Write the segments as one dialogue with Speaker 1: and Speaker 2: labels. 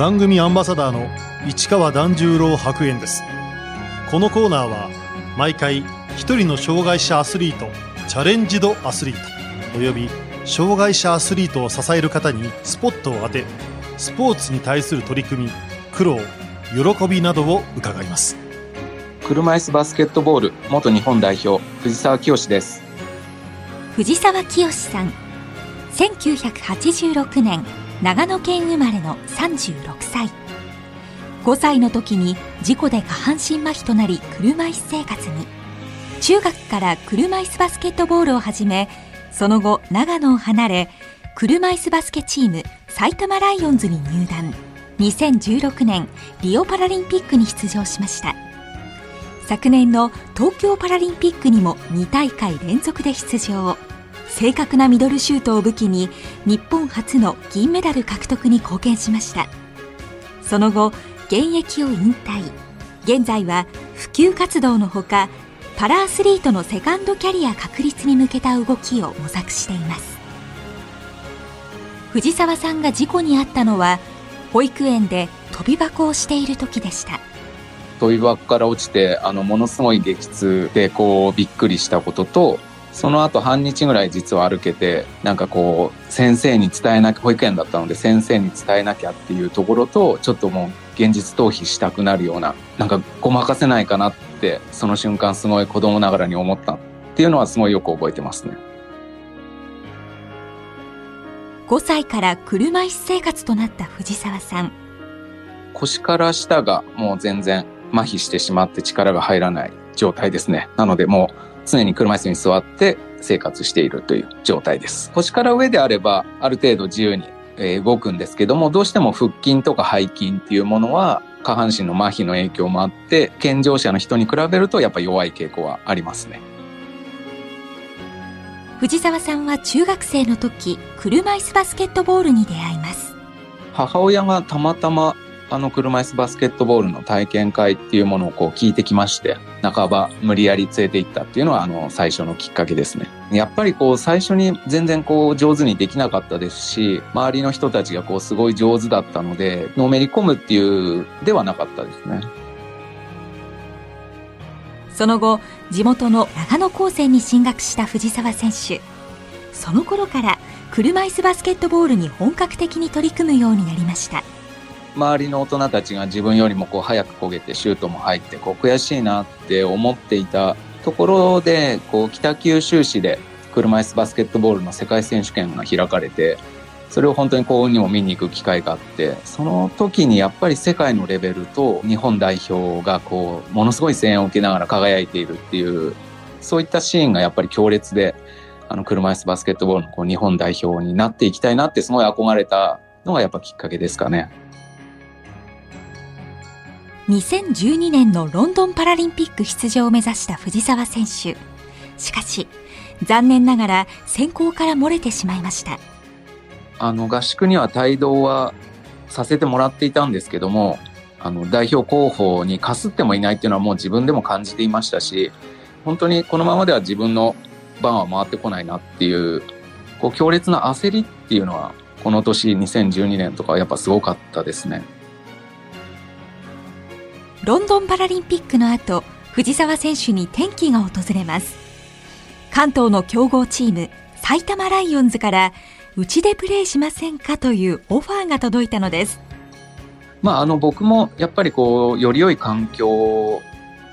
Speaker 1: 番組アンバサダーの市川團十郎白猿です。このコーナーは毎回一人の障害者アスリートチャレンジドアスリートおよび障害者アスリートを支える方にスポットを当てスポーツに対する取り組み苦労喜びなどを伺います。
Speaker 2: 車椅子バスケットボール元日本代表藤沢清です。
Speaker 3: 藤沢清さん1986年長野県生まれの36歳。5歳の時に事故で下半身麻痺となり車椅子生活に。中学から車椅子バスケットボールを始めその後長野を離れ車椅子バスケチーム埼玉ライオンズに入団。2016年リオパラリンピックに出場しました。昨年の東京パラリンピックにも2大会連続で出場。正確なミドルシュートを武器に日本初の銀メダル獲得に貢献しました。その後現役を引退。現在は普及活動のほかパラアスリートのセカンドキャリア確立に向けた動きを模索しています。藤沢さんが事故に遭ったのは保育園で飛び箱をしている時でした。
Speaker 2: 飛び箱から落ちてあのものすごい激痛でこうびっくりしたこととその後半日ぐらい実は歩けてなんかこう先生に伝えなきゃ保育園だったので先生に伝えなきゃっていうところとちょっともう現実逃避したくなるようななんかごまかせないかなってその瞬間すごい子供ながらに思った。っていうのはすごいよく覚えてますね。
Speaker 3: 5歳から車椅子生活となった藤沢さん。
Speaker 2: 腰から下がもう全然麻痺してしまって力が入らない状態ですね。なのでもう常に車椅子に座って生活しているという状態です。腰から上であれば、ある程度自由に動くんですけども、どうしても腹筋とか背筋っていうものは、下半身の麻痺の影響もあって、健常者の人に比べるとやっぱ弱い傾向はありますね。
Speaker 3: 藤沢さんは中学生の時、車椅子バスケットボールに出会います。
Speaker 2: 母親がたまたまあの車椅子バスケットボールの体験会っていうものをこう聞いてきまして、半ば無理やり連れて行ったっていうのはあの最初のきっかけですね。やっぱりこう最初に全然こう上手にできなかったですし、周りの人たちがこうすごい上手だったので、のめり込むっていうではなかったですね。
Speaker 3: その後、地元の長野高専に進学した藤沢選手。その頃から車椅子バスケットボールに本格的に取り組むようになりました。
Speaker 2: 周りの大人たちが自分よりもこう早く焦げてシュートも入ってこう悔しいなって思っていたところでこう北九州市で車椅子バスケットボールの世界選手権が開かれてそれを本当に幸運にも見に行く機会があってその時にやっぱり世界のレベルと日本代表がこうものすごい声援を受けながら輝いているっていうそういったシーンがやっぱり強烈であの車椅子バスケットボールのこう日本代表になっていきたいなってすごい憧れたのがやっぱきっかけですかね。
Speaker 3: 2012年のロンドンパラリンピック出場を目指した藤澤選手。しかし、残念ながら選考から漏れてしまいました。
Speaker 2: あの、合宿には帯同はさせてもらっていたんですけども、あの、代表候補にかすってもいないっていうのはもう自分でも感じていましたし、本当にこのままでは自分の番は回ってこないなっていう、こう強烈な焦りっていうのは、この年2012年とかはやっぱすごかったですね。
Speaker 3: ロンドンパラリンピックの後、藤沢選手に転機が訪れます。関東の強豪チーム、埼玉ライオンズから、うちでプレーしませんかというオファーが届いたのです。
Speaker 2: まあ、あの、僕もやっぱりこう、より良い環境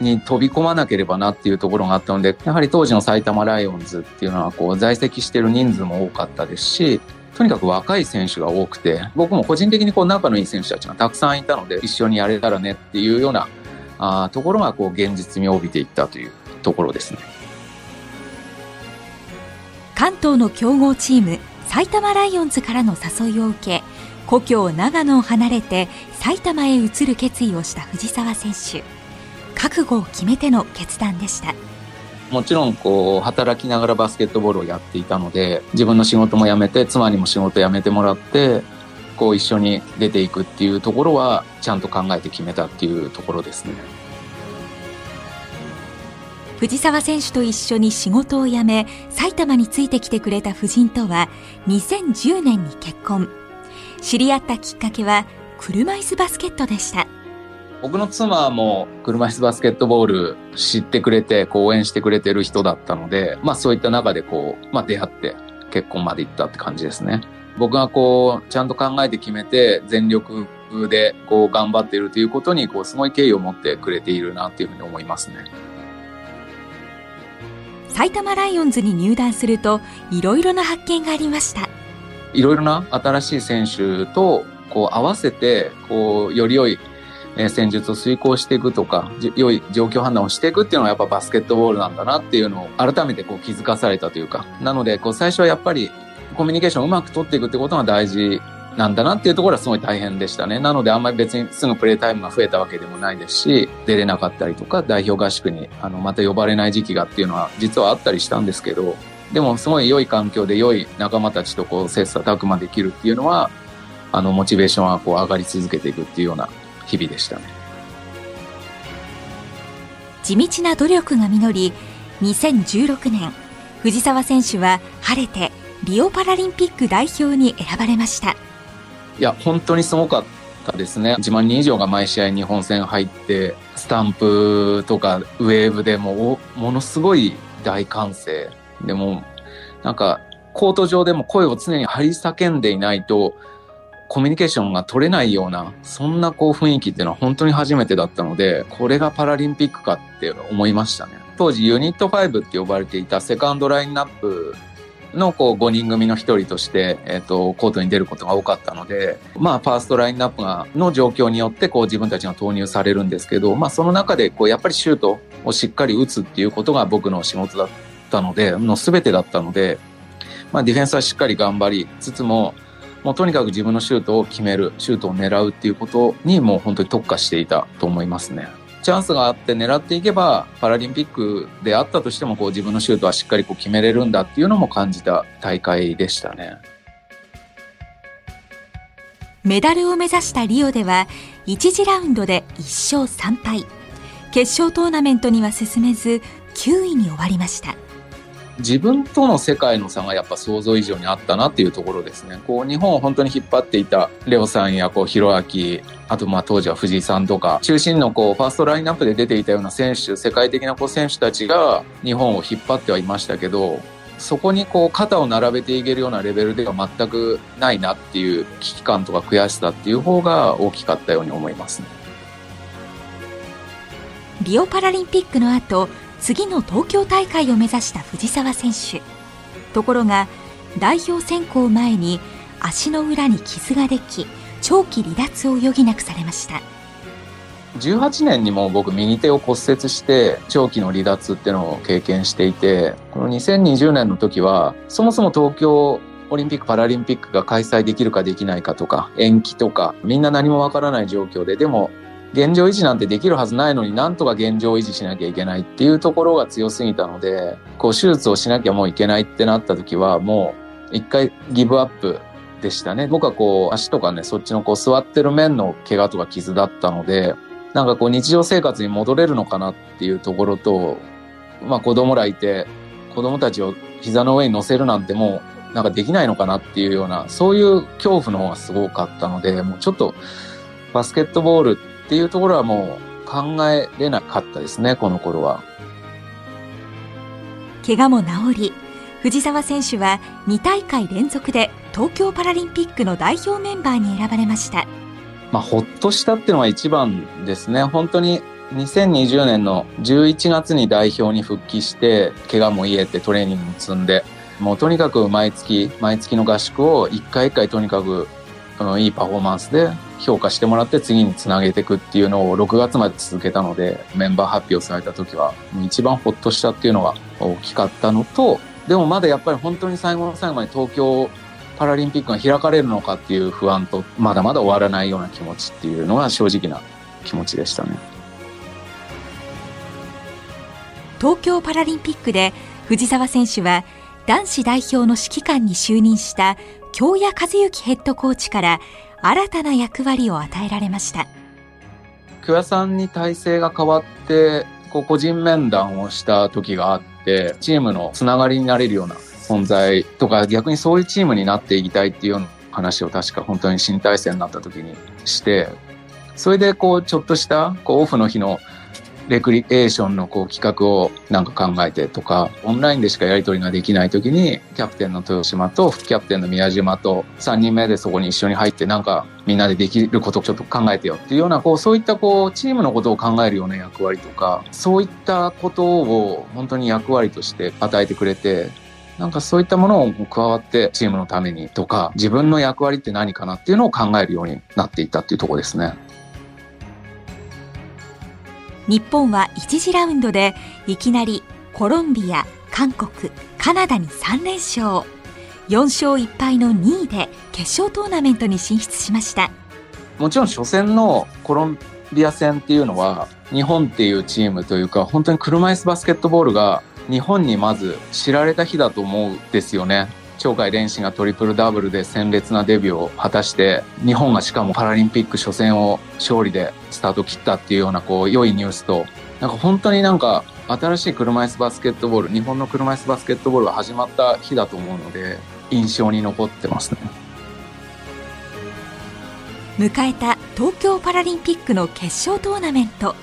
Speaker 2: に飛び込まなければなっていうところがあったので、やはり当時の埼玉ライオンズっていうのは、こう、在籍している人数も多かったですし、とにかく若い選手が多くて、僕も個人的にこう仲のいい選手たちがたくさんいたので、一緒にやれたらねっていうようなあところがこう現実味を帯びていったというところですね。
Speaker 3: 関東の強豪チーム、埼玉ライオンズからの誘いを受け、故郷長野を離れて埼玉へ移る決意をした藤沢選手。覚悟を決めての決断でした。
Speaker 2: もちろんこう働きながらバスケットボールをやっていたので自分の仕事も辞めて妻にも仕事辞めてもらってこう一緒に出ていくっていうところはちゃんと考えて決めたっていうところですね。
Speaker 3: 藤沢選手と一緒に仕事を辞め埼玉についてきてくれた夫人とは2010年に結婚。知り合ったきっかけは車椅子バスケットでした。
Speaker 2: 僕の妻も車椅子バスケットボール知ってくれて、応援してくれてる人だったので、まあそういった中でこう、まあ出会って結婚まで行ったって感じですね。僕がこう、ちゃんと考えて決めて全力でこう頑張っているということに、こうすごい敬意を持ってくれているなっていうふうに思いますね。
Speaker 3: 埼玉ライオンズに入団すると、いろいろな発見がありました。
Speaker 2: いろいろな新しい選手とこう合わせて、こう、より良いえ戦術を遂行していくとか、良い状況判断をしていくっていうのはやっぱバスケットボールなんだなっていうのを改めてこう気づかされたというか、なのでこう最初はやっぱりコミュニケーションをうまく取っていくってことが大事なんだなっていうところはすごい大変でしたね。なのであんまり別にすぐプレータイムが増えたわけでもないですし、出れなかったりとか、代表合宿にあのまた呼ばれない時期がっていうのは実はあったりしたんですけど、でもすごい良い環境で良い仲間たちとこう切磋琢磨できるっていうのは、あのモチベーションはこう上がり続けていくっていうような日々でしたね。
Speaker 3: 地道な努力が実り、2016年、藤澤選手は晴れてリオパラリンピック代表に選ばれました。
Speaker 2: いや、本当にすごかったですね。1万人以上が毎試合日本戦入って、スタンプとかウェーブでもものすごい大歓声。でも、なんか、コート上でも声を常に張り叫んでいないと、コミュニケーションが取れないような、そんなこう雰囲気っていうのは本当に初めてだったので、これがパラリンピックかって思いましたね。当時ユニット5って呼ばれていたセカンドラインナップのこう5人組の1人として、え、ー、と、コートに出ることが多かったので、まあ、ファーストラインナップがの状況によってこう自分たちが投入されるんですけど、まあ、その中でこうやっぱりシュートをしっかり打つっていうことが僕の仕事だったので、の全てだったので、まあ、ディフェンスはしっかり頑張りつつも、もうとにかく自分のシュートを決める、シュートを狙うっていうことにもう本当に特化していたと思いますね。チャンスがあって狙っていけば、パラリンピックであったとしても、こう自分のシュートはしっかりこう決めれるんだっていうのも感じた大会でしたね。
Speaker 3: メダルを目指したリオでは、1次ラウンドで1勝3敗。決勝トーナメントには進めず、9位に終わりました。
Speaker 2: 自分との世界の差がやっぱ想像以上にあったなっていうところですね。こう日本を本当に引っ張っていたレオさんやこうヒロアキ、あとまあ当時は藤井さんとか、中心のこうファーストラインナップで出ていたような選手、世界的なこう選手たちが日本を引っ張ってはいましたけど、そこにこう肩を並べていけるようなレベルでは全くないなっていう危機感とか悔しさっていう方が大きかったように思いますね。
Speaker 3: リオパラリンピックの後、次の東京大会を目指した藤澤選手。ところが代表選考前に足の裏に傷ができ長期離脱を余儀なくされました。
Speaker 2: 18年にも僕右手を骨折して長期の離脱っていうのを経験していてこの2020年の時はそもそも東京オリンピック・パラリンピックが開催できるかできないかとか延期とかみんな何もわからない状況ででも現状維持なんてできるはずないのになんとか現状維持しなきゃいけないっていうところが強すぎたので、こう手術をしなきゃもういけないってなった時はもう一回ギブアップでしたね。僕はこう足とかね、そっちのこう座ってる面の怪我とか傷だったので、なんかこう日常生活に戻れるのかなっていうところと、まあ子供らいて、子供たちを膝の上に乗せるなんてもうなんかできないのかなっていうような、そういう恐怖の方がすごかったので、もうちょっとバスケットボールっていうところはもう考えれなかったですね、この頃は。
Speaker 3: 怪我も治り、藤澤選手は2大会連続で東京パラリンピックの代表メンバーに選ばれました。
Speaker 2: まあ、ほっとしたっていうのが一番ですね。本当に2020年の11月に代表に復帰して、怪我も癒えてトレーニングも積んで、もうとにかく毎月、毎月の合宿を一回一回とにかくいいパフォーマンスで評価してもらって次につなげていくっていうのを6月まで続けたので、メンバー発表された時は、一番ほっとしたっていうのが大きかったのと、でもまだやっぱり本当に最後の最後まで東京パラリンピックが開かれるのかっていう不安と、まだまだ終わらないような気持ちっていうのが正直な気持ちでしたね。
Speaker 3: 東京パラリンピックで藤澤選手は男子代表の指揮官に就任した京谷和幸ヘッドコーチから新たな役割を与えられました。
Speaker 2: 京谷さんに体制が変わって、こう個人面談をした時があって、チームのつながりになれるような存在とか、逆にそういうチームになっていきたいっていうような話を確か本当に新体制になった時にしてそれでこうちょっとしたこうオフの日のレクリエーションのこう企画をなんか考えてとか、オンラインでしかやり取りができない時に、キャプテンの豊島と副キャプテンの宮島と3人目でそこに一緒に入ってなんかみんなでできることをちょっと考えてよっていうような、こうそういったこうチームのことを考えるような役割とか、そういったことを本当に役割として与えてくれて、なんかそういったものを加わってチームのためにとか、自分の役割って何かなっていうのを考えるようになっていったっていうとこですね。
Speaker 3: 日本は1次ラウンドでいきなりコロンビア、韓国、カナダに3連勝。4勝1敗の2位で決勝トーナメントに進出しました。
Speaker 2: もちろん初戦のコロンビア戦っていうのは日本っていうチームというか本当に車椅子バスケットボールが日本にまず知られた日だと思うんですよね。鳥海連志がトリプルダブルで鮮烈なデビューを果たして日本がしかもパラリンピック初戦を勝利でスタート切ったっていうようなこう良いニュースとなんか本当になんか新しい車椅子バスケットボール日本の車椅子バスケットボールが始まった日だと思うので印象に残ってますね
Speaker 3: 迎えた東京パラリンピックの決勝トーナメント。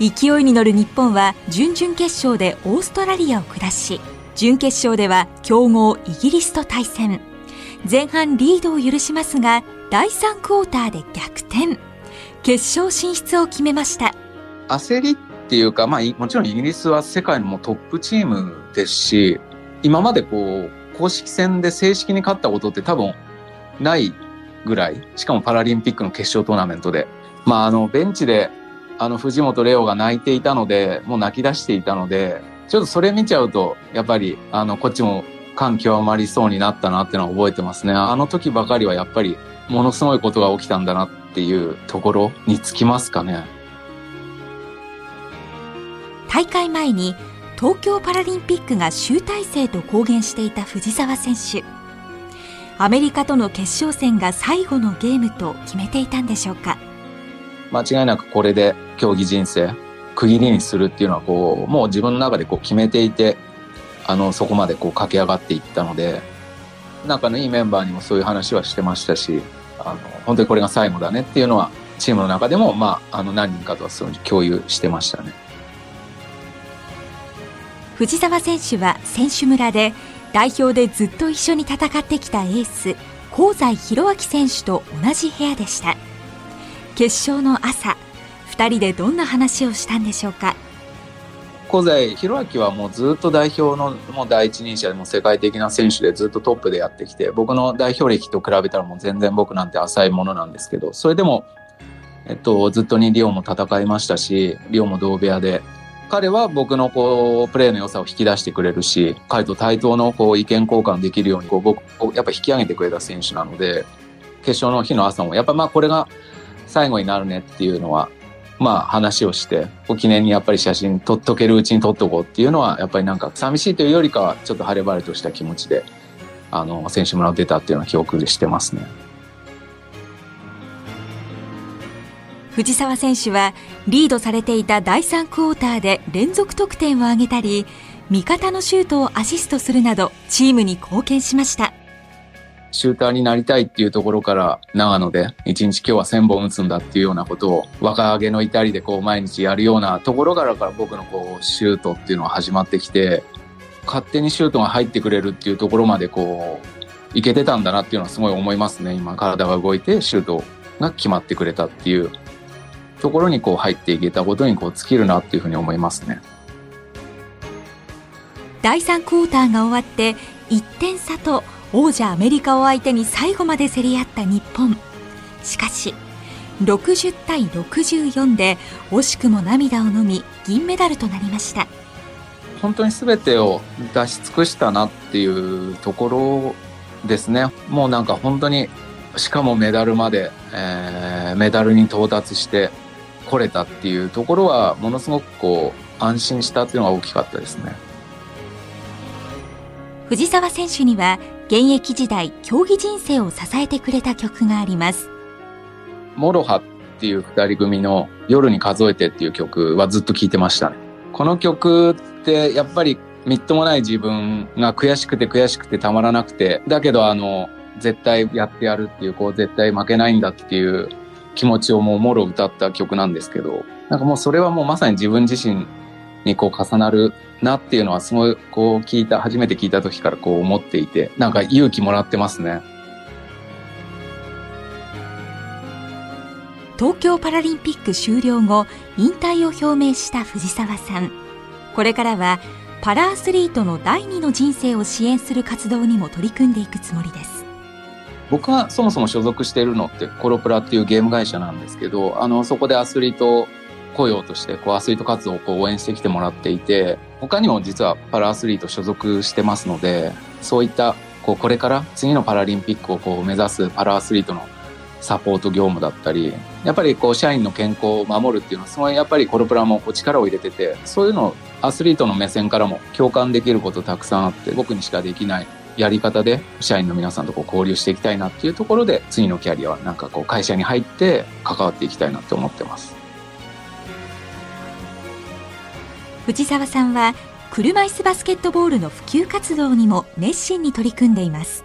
Speaker 3: 勢いに乗る日本は準々決勝でオーストラリアを下し準決勝では強豪イギリスと対戦。前半リードを許しますが第3クォーターで逆転。決勝進出を決めました。
Speaker 2: 焦りっていうか、まあ、もちろんイギリスは世界のトップチームですし今までこう公式戦で正式に勝ったことって多分ないぐらいしかもパラリンピックの決勝トーナメントで、まあ、あのベンチであの藤本レオが泣いていたのでもう泣き出していたのでちょっとそれ見ちゃうと、やっぱり、あの、こっちも感極まりそうになったなっていうのは覚えてますね。あの時ばかりはやっぱり、ものすごいことが起きたんだなっていうところにつきますかね。
Speaker 3: 大会前に東京パラリンピックが集大成と公言していた藤澤選手。アメリカとの決勝戦が最後のゲームと決めていたんでしょうか
Speaker 2: 間違いなくこれで競技人生区切りにするっていうのはこうもう自分の中でこう決めていてあのそこまでこう駆け上がっていったので仲のいいメンバーにもそういう話はしてましたしあの本当にこれが最後だねっていうのはチームの中でも、まあ、あの何人かとはそういう共有してましたね。
Speaker 3: 藤澤選手は選手村で代表でずっと一緒に戦ってきたエース香西宏明選手と同じ部屋でした。決勝の朝2人でどんな話をしたんでしょうか？
Speaker 2: 小西弘明はもうずっと代表のもう第一人者でも世界的な選手でずっとトップでやってきて僕の代表歴と比べたらもう全然僕なんて浅いものなんですけどそれでも、えっと、ずっとにリオも戦いましたしリオも同部屋で彼は僕のこうプレーの良さを引き出してくれるし彼と対等のこう意見交換できるようにこう僕をやっぱ引き上げてくれた選手なので決勝の日の朝もやっぱまあこれが最後になるねっていうのはまあ話をして、お記念にやっぱり写真撮っとけるうちに撮っとこうっていうのは、やっぱりなんか寂しいというよりかは、ちょっと晴れ晴れとした気持ちで、あの、選手村を出たっていうのは記憶してますね。
Speaker 3: 藤澤選手はリードされていた第3クォーターで連続得点を挙げたり味方のシュートをアシストするなどチームに貢献しました
Speaker 2: シューターになりたいっていうところから長野で一日今日は1000本打つんだっていうようなことを若気の至りでこう毎日やるようなところからから僕のこうシュートっていうのは始まってきて勝手にシュートが入ってくれるっていうところまでこういけてたんだなっていうのはすごい思いますね今体が動いてシュートが決まってくれたっていうところにこう入っていけたことにこう尽きるなっていうふうに思いますね。
Speaker 3: 第3クォーターが終わって1点差と王者アメリカを相手に最後まで競り合った日本。しかし60対64で惜しくも涙をのみ銀メダルとなりました。
Speaker 2: 本当に全てを出し尽くしたなっていうところですね。もうなんか本当にしかもメダルまで、えー、メダルに到達してこれたっていうところはものすごくこう安心したっていうのが大きかったですね。
Speaker 3: 藤澤選手には現役時代競技人生を支えてくれた曲があります。
Speaker 2: MOROHAっていう二人組の夜に数えてっていう曲はずっと聴いてましたね。この曲ってやっぱりみっともない自分が悔しくて悔しくてたまらなくてだけどあの絶対やってやるっていう、こう絶対負けないんだっていう気持ちをもうもろ歌った曲なんですけど、なんかもうそれはもうまさに自分自身にこう重なるなっていうのはすごいこう聞いた、初めて聞いた時からこう思っていて、なんか勇気もらってますね。
Speaker 3: 東京パラリンピック終了後、引退を表明した藤沢さん。これからはパラアスリートの第二の人生を支援する活動にも取り組んでいくつもりです。
Speaker 2: 僕はそもそも所属しているのってコロプラっていうゲーム会社なんですけど、あの、そこでアスリート雇用としてこうアスリート活動をこう応援してきてもらっていて、他にも実はパラアスリート所属してますので、そういったこうこれから次のパラリンピックをこう目指すパラアスリートのサポート業務だったり、やっぱりこう社員の健康を守るっていうのはすごいやっぱりコロプラもこう力を入れてて、そういうのをアスリートの目線からも共感できることたくさんあって、僕にしかできないやり方で社員の皆さんとこう交流していきたいなっていうところで、次のキャリアはなんかこう会社に入って関わっていきたいなって思ってます。
Speaker 3: 藤沢さんは車椅子バスケットボールの普及活動にも熱心に取り組んでいます。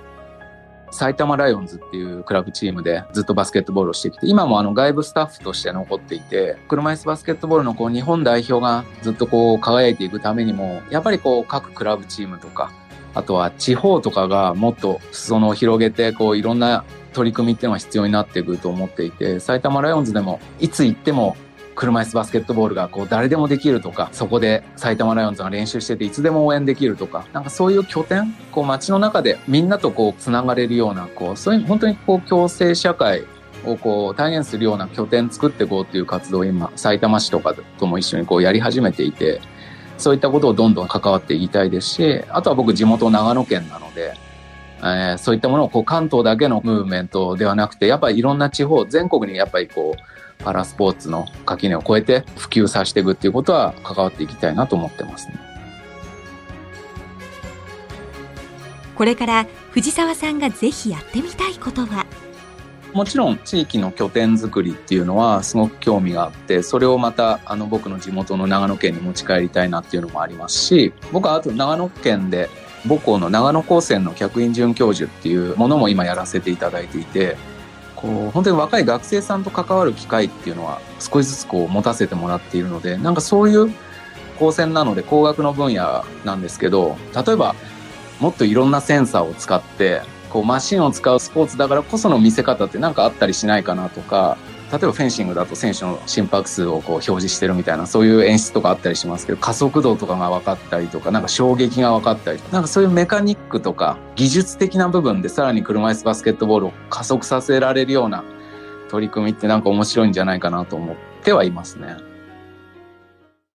Speaker 2: 埼玉ライオンズっていうクラブチームでずっとバスケットボールをしてきて、今もあの外部スタッフとして残っていて、車椅子バスケットボールのこう日本代表がずっとこう輝いていくためにも、やっぱりこう各クラブチームとか、あとは地方とかがもっと裾野を広げて、こういろんな取り組みっていうのが必要になっていくと思っていて、埼玉ライオンズでもいつ行っても車椅子バスケットボールがこう誰でもできるとか、そこで埼玉ライオンズが練習してていつでも応援できるとか、なんかそういう拠点、こう街の中でみんなとこう繋がれるような、こう、そういう本当にこう共生社会をこう体現するような拠点作っていこうっていう活動を今、埼玉市とかとも一緒にこうやり始めていて、そういったことをどんどん関わっていきたいですし、あとは僕地元長野県なので、えー、そういったものをこう関東だけのムーブメントではなくて、やっぱりいろんな地方、全国にやっぱりこう、パラスポーツの垣根を越えて普及させていくっていうことは関わっていきたいなと思ってますね。
Speaker 3: これから藤沢さんがぜひやってみたいことは？
Speaker 2: もちろん地域の拠点づくりっていうのはすごく興味があってそれをまたあの僕の地元の長野県に持ち帰りたいなっていうのもありますし僕はあと長野県で母校の長野高専の客員准教授っていうものも今やらせていただいていてこう本当に若い学生さんと関わる機会っていうのは少しずつこう持たせてもらっているのでなんかそういう高専なので工学の分野なんですけど例えばもっといろんなセンサーを使ってこうマシンを使うスポーツだからこその見せ方って何かあったりしないかなとか例えばフェンシングだと選手の心拍数をこう表示してるみたいなそういう演出とかあったりしますけど加速度とかが分かったりとかなんか衝撃が分かったりなんかそういうメカニックとか技術的な部分でさらに車椅子バスケットボールを加速させられるような取り組みってなんか面白いんじゃないかなと思ってはいますね。